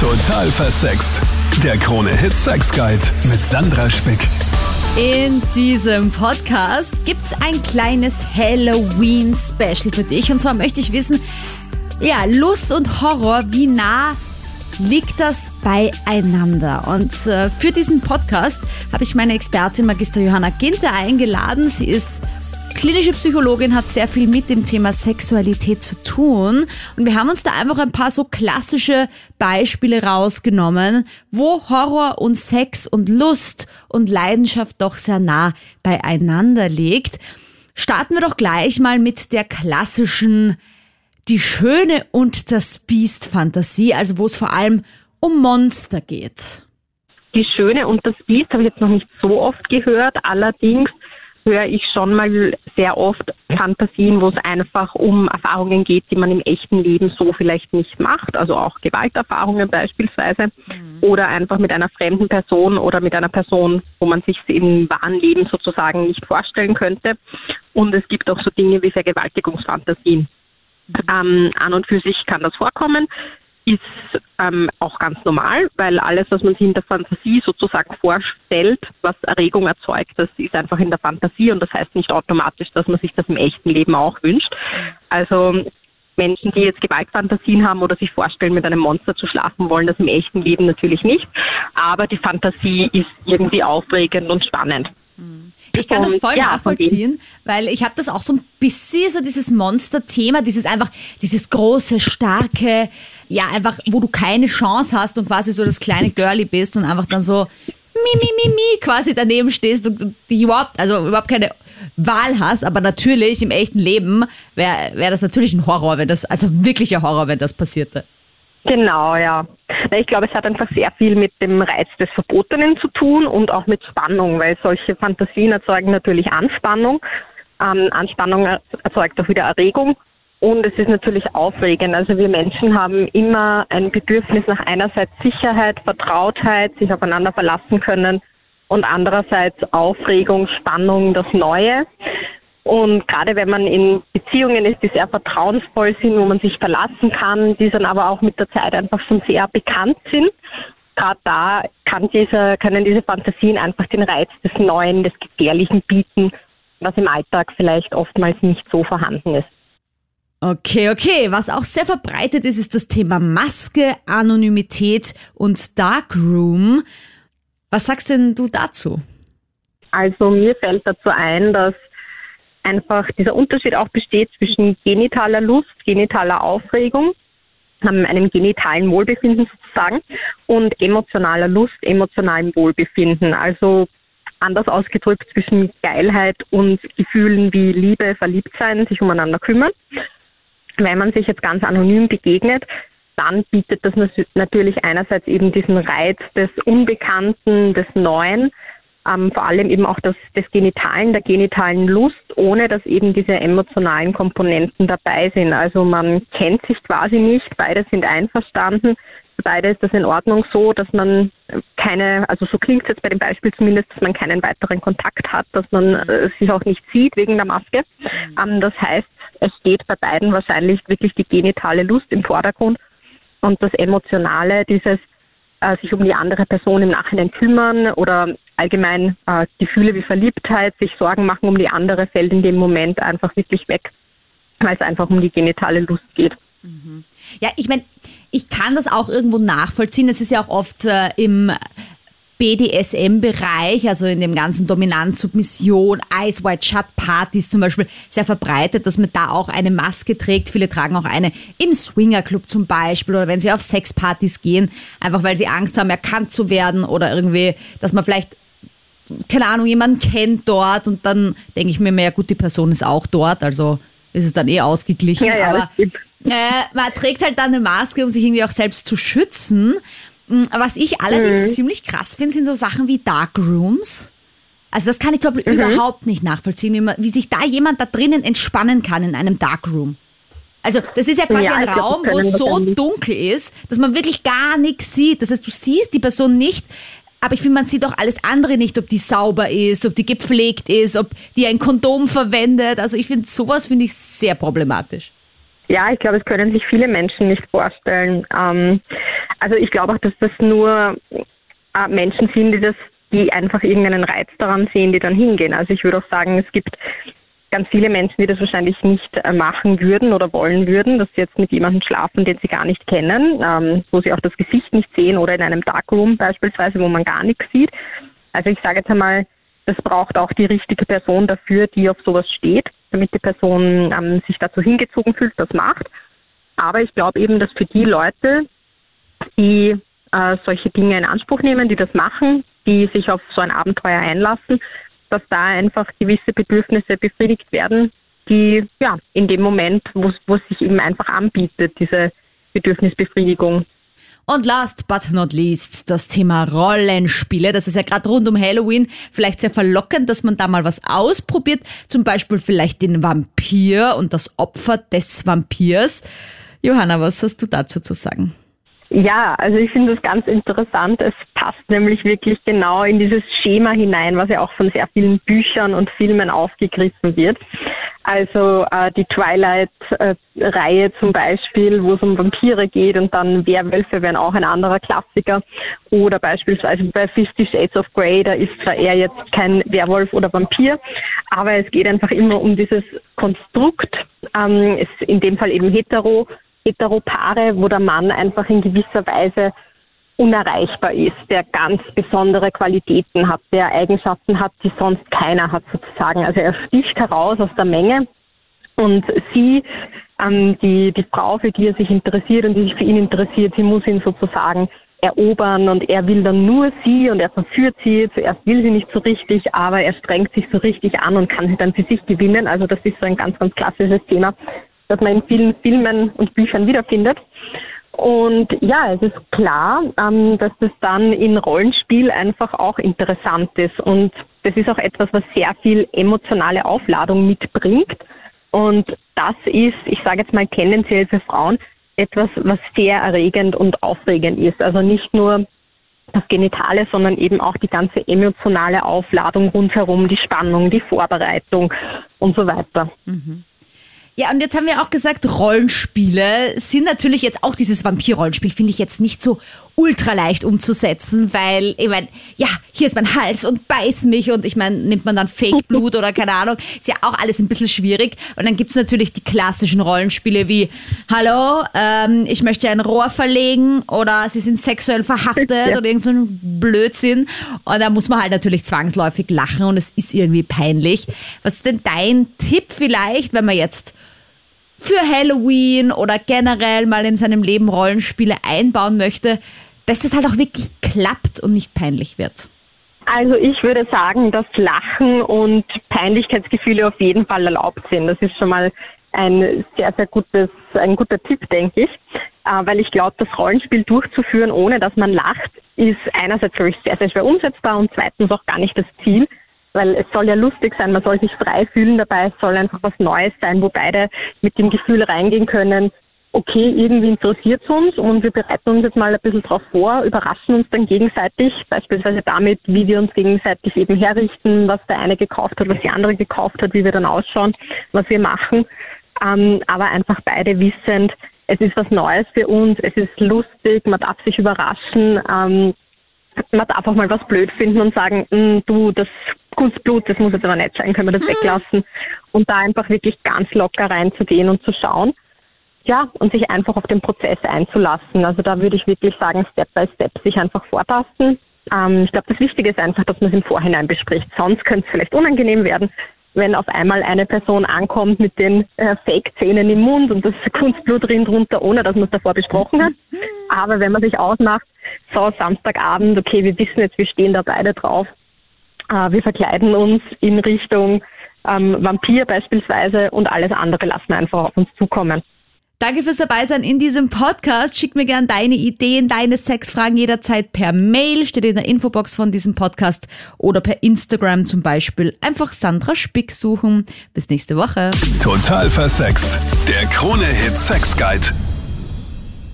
Total versext. Der Krone Hit Sex Guide mit Sandra Spick. In diesem Podcast gibt's ein kleines Halloween-Special für dich. Und zwar möchte ich wissen, ja, Lust und Horror, wie nah liegt das beieinander? Und äh, für diesen Podcast habe ich meine Expertin Magister Johanna Ginter eingeladen. Sie ist klinische Psychologin, hat sehr viel mit dem Thema Sexualität zu tun. Und wir haben uns da einfach ein paar so klassische Beispiele rausgenommen, wo Horror und Sex und Lust und Leidenschaft doch sehr nah beieinander liegt. Starten wir doch gleich mal mit der klassischen Die Schöne und das Biest Fantasie, also wo es vor allem um Monster geht. Die Schöne und das Biest habe ich jetzt noch nicht so oft gehört. Allerdings höre ich schon mal sehr oft Fantasien, wo es einfach um Erfahrungen geht, die man im echten Leben so vielleicht nicht macht, also auch Gewalterfahrungen beispielsweise, mhm. oder einfach mit einer fremden Person oder mit einer Person, wo man sich im wahren Leben sozusagen nicht vorstellen könnte. Und es gibt auch so Dinge wie Vergewaltigungsfantasien. Mhm. Ähm, an und für sich kann das vorkommen ist ähm, auch ganz normal, weil alles, was man sich in der Fantasie sozusagen vorstellt, was Erregung erzeugt, das ist einfach in der Fantasie und das heißt nicht automatisch, dass man sich das im echten Leben auch wünscht. Also Menschen, die jetzt Gewaltfantasien haben oder sich vorstellen, mit einem Monster zu schlafen wollen, das im echten Leben natürlich nicht. Aber die Fantasie ist irgendwie aufregend und spannend. Ich kann das voll ja, nachvollziehen, weil ich habe das auch so ein bisschen so dieses Monster-Thema, dieses einfach, dieses große, starke, ja einfach, wo du keine Chance hast und quasi so das kleine Girlie bist und einfach dann so mi, mi, mi, mi quasi daneben stehst und dich überhaupt, also überhaupt keine Wahl hast, aber natürlich im echten Leben wäre wär das natürlich ein Horror, wenn das, also wirklicher Horror, wenn das passierte. Genau, ja. Ich glaube, es hat einfach sehr viel mit dem Reiz des Verbotenen zu tun und auch mit Spannung, weil solche Fantasien erzeugen natürlich Anspannung. Ähm, Anspannung erzeugt auch wieder Erregung und es ist natürlich aufregend. Also wir Menschen haben immer ein Bedürfnis nach einerseits Sicherheit, Vertrautheit, sich aufeinander verlassen können und andererseits Aufregung, Spannung, das Neue. Und gerade wenn man in Beziehungen ist, die sehr vertrauensvoll sind, wo man sich verlassen kann, die dann aber auch mit der Zeit einfach schon sehr bekannt sind, gerade da kann diese, können diese Fantasien einfach den Reiz des Neuen, des Gefährlichen bieten, was im Alltag vielleicht oftmals nicht so vorhanden ist. Okay, okay. Was auch sehr verbreitet ist, ist das Thema Maske, Anonymität und Darkroom. Was sagst denn du dazu? Also mir fällt dazu ein, dass einfach dieser Unterschied auch besteht zwischen genitaler Lust, genitaler Aufregung, ähm, einem genitalen Wohlbefinden sozusagen und emotionaler Lust, emotionalem Wohlbefinden. Also anders ausgedrückt zwischen Geilheit und Gefühlen wie Liebe, Verliebtsein, sich umeinander kümmern. Wenn man sich jetzt ganz anonym begegnet, dann bietet das natürlich einerseits eben diesen Reiz des Unbekannten, des Neuen, ähm, vor allem eben auch das, des Genitalen, der genitalen Lust, ohne dass eben diese emotionalen Komponenten dabei sind. Also man kennt sich quasi nicht, beide sind einverstanden, beide ist das in Ordnung so, dass man keine, also so klingt es jetzt bei dem Beispiel zumindest, dass man keinen weiteren Kontakt hat, dass man äh, sich auch nicht sieht wegen der Maske. Mhm. Ähm, das heißt, es steht bei beiden wahrscheinlich wirklich die genitale Lust im Vordergrund und das Emotionale, dieses äh, sich um die andere Person im Nachhinein kümmern oder allgemein äh, Gefühle wie Verliebtheit, sich Sorgen machen um die andere, fällt in dem Moment einfach wirklich weg, weil es einfach um die genitale Lust geht. Mhm. Ja, ich meine, ich kann das auch irgendwo nachvollziehen. Es ist ja auch oft äh, im BDSM-Bereich, also in dem ganzen Dominant, Submission, Eyes White Shut Partys zum Beispiel, sehr verbreitet, dass man da auch eine Maske trägt. Viele tragen auch eine im Swingerclub zum Beispiel oder wenn sie auf Sexpartys gehen, einfach weil sie Angst haben, erkannt zu werden oder irgendwie, dass man vielleicht keine Ahnung, jemanden kennt dort und dann denke ich mir mehr, gut, die Person ist auch dort, also ist es dann eh ausgeglichen. Ja, ja, aber äh, man trägt halt dann eine Maske, um sich irgendwie auch selbst zu schützen. Hm, was ich allerdings mhm. ziemlich krass finde, sind so Sachen wie Darkrooms. Also das kann ich zum Beispiel mhm. überhaupt nicht nachvollziehen, wie, man, wie sich da jemand da drinnen entspannen kann in einem Darkroom. Also das ist ja quasi ja, ein Raum, wo es so dunkel ist, dass man wirklich gar nichts sieht. Das heißt, du siehst die Person nicht, aber ich finde, man sieht auch alles andere nicht, ob die sauber ist, ob die gepflegt ist, ob die ein Kondom verwendet. Also ich finde, sowas finde ich sehr problematisch. Ja, ich glaube, es können sich viele Menschen nicht vorstellen. Ähm, Also ich glaube auch, dass das nur äh, Menschen sind, die das, die einfach irgendeinen Reiz daran sehen, die dann hingehen. Also ich würde auch sagen, es gibt ganz viele Menschen, die das wahrscheinlich nicht äh, machen würden oder wollen würden, dass sie jetzt mit jemandem schlafen, den sie gar nicht kennen, ähm, wo sie auch das Gesicht nicht sehen oder in einem Darkroom beispielsweise, wo man gar nichts sieht. Also ich sage jetzt einmal, es braucht auch die richtige Person dafür, die auf sowas steht, damit die Person ähm, sich dazu hingezogen fühlt, das macht. Aber ich glaube eben, dass für die Leute, die äh, solche Dinge in Anspruch nehmen, die das machen, die sich auf so ein Abenteuer einlassen, dass da einfach gewisse Bedürfnisse befriedigt werden, die ja in dem Moment, wo es sich eben einfach anbietet, diese Bedürfnisbefriedigung. Und last but not least das Thema Rollenspiele. Das ist ja gerade rund um Halloween vielleicht sehr verlockend, dass man da mal was ausprobiert. Zum Beispiel vielleicht den Vampir und das Opfer des Vampirs. Johanna, was hast du dazu zu sagen? Ja, also ich finde das ganz interessant. Es passt nämlich wirklich genau in dieses Schema hinein, was ja auch von sehr vielen Büchern und Filmen aufgegriffen wird. Also äh, die Twilight-Reihe zum Beispiel, wo es um Vampire geht und dann Werwölfe wären auch ein anderer Klassiker. Oder beispielsweise bei Fifty Shades of Grey, da ist zwar er jetzt kein Werwolf oder Vampir, aber es geht einfach immer um dieses Konstrukt, ähm, ist in dem Fall eben hetero, Heteropaare, wo der Mann einfach in gewisser Weise unerreichbar ist, der ganz besondere Qualitäten hat, der Eigenschaften hat, die sonst keiner hat sozusagen. Also er sticht heraus aus der Menge und sie, ähm, die, die Frau, für die er sich interessiert und die sich für ihn interessiert, sie muss ihn sozusagen erobern und er will dann nur sie und er verführt sie. Zuerst will sie nicht so richtig, aber er strengt sich so richtig an und kann sie dann für sich gewinnen. Also das ist so ein ganz, ganz klassisches Thema, das man in vielen Filmen und Büchern wiederfindet. Und ja, es ist klar, ähm, dass das dann in Rollenspiel einfach auch interessant ist. Und das ist auch etwas, was sehr viel emotionale Aufladung mitbringt. Und das ist, ich sage jetzt mal tendenziell für Frauen, etwas, was sehr erregend und aufregend ist. Also nicht nur das Genitale, sondern eben auch die ganze emotionale Aufladung rundherum, die Spannung, die Vorbereitung und so weiter. Mhm. Ja, und jetzt haben wir auch gesagt, Rollenspiele sind natürlich jetzt auch dieses Vampir-Rollenspiel, finde ich jetzt nicht so ultra leicht umzusetzen, weil, ich meine, ja, hier ist mein Hals und beiß mich und ich meine, nimmt man dann Fake-Blut oder keine Ahnung, ist ja auch alles ein bisschen schwierig. Und dann gibt's natürlich die klassischen Rollenspiele wie, hallo, ähm, ich möchte ein Rohr verlegen oder sie sind sexuell verhaftet ja. oder irgend so ein Blödsinn. Und da muss man halt natürlich zwangsläufig lachen und es ist irgendwie peinlich. Was ist denn dein Tipp vielleicht, wenn man jetzt für Halloween oder generell mal in seinem Leben Rollenspiele einbauen möchte, dass das halt auch wirklich klappt und nicht peinlich wird? Also ich würde sagen, dass Lachen und Peinlichkeitsgefühle auf jeden Fall erlaubt sind. Das ist schon mal ein sehr, sehr gutes, ein guter Tipp, denke ich. Äh, weil ich glaube, das Rollenspiel durchzuführen, ohne dass man lacht, ist einerseits, glaube ich, sehr, sehr schwer umsetzbar und zweitens auch gar nicht das Ziel weil es soll ja lustig sein, man soll sich frei fühlen dabei, es soll einfach was Neues sein, wo beide mit dem Gefühl reingehen können, okay, irgendwie interessiert es uns und wir bereiten uns jetzt mal ein bisschen drauf vor, überraschen uns dann gegenseitig, beispielsweise damit, wie wir uns gegenseitig eben herrichten, was der eine gekauft hat, was die andere gekauft hat, wie wir dann ausschauen, was wir machen. Ähm, aber einfach beide wissend, es ist was Neues für uns, es ist lustig, man darf sich überraschen, ähm, man darf auch mal was blöd finden und sagen, mm, du, das Kunstblut, das muss jetzt aber nicht sein, können wir das mhm. weglassen. Und da einfach wirklich ganz locker reinzugehen und zu schauen. Ja, und sich einfach auf den Prozess einzulassen. Also da würde ich wirklich sagen, Step by Step sich einfach vortasten. Ähm, ich glaube, das Wichtige ist einfach, dass man es im Vorhinein bespricht. Sonst könnte es vielleicht unangenehm werden, wenn auf einmal eine Person ankommt mit den äh, Fake-Zähnen im Mund und das Kunstblut rinnt runter, ohne dass man es davor besprochen hat. Mhm. Aber wenn man sich ausmacht, so Samstagabend, okay, wir wissen jetzt, wir stehen da beide drauf, wir verkleiden uns in Richtung ähm, Vampir beispielsweise und alles andere lassen wir einfach auf uns zukommen. Danke fürs Dabeisein in diesem Podcast. Schick mir gern deine Ideen, deine Sexfragen jederzeit per Mail, steht in der Infobox von diesem Podcast oder per Instagram zum Beispiel. Einfach Sandra Spick suchen. Bis nächste Woche. Total versext. Der Krone-Hit Sex Guide.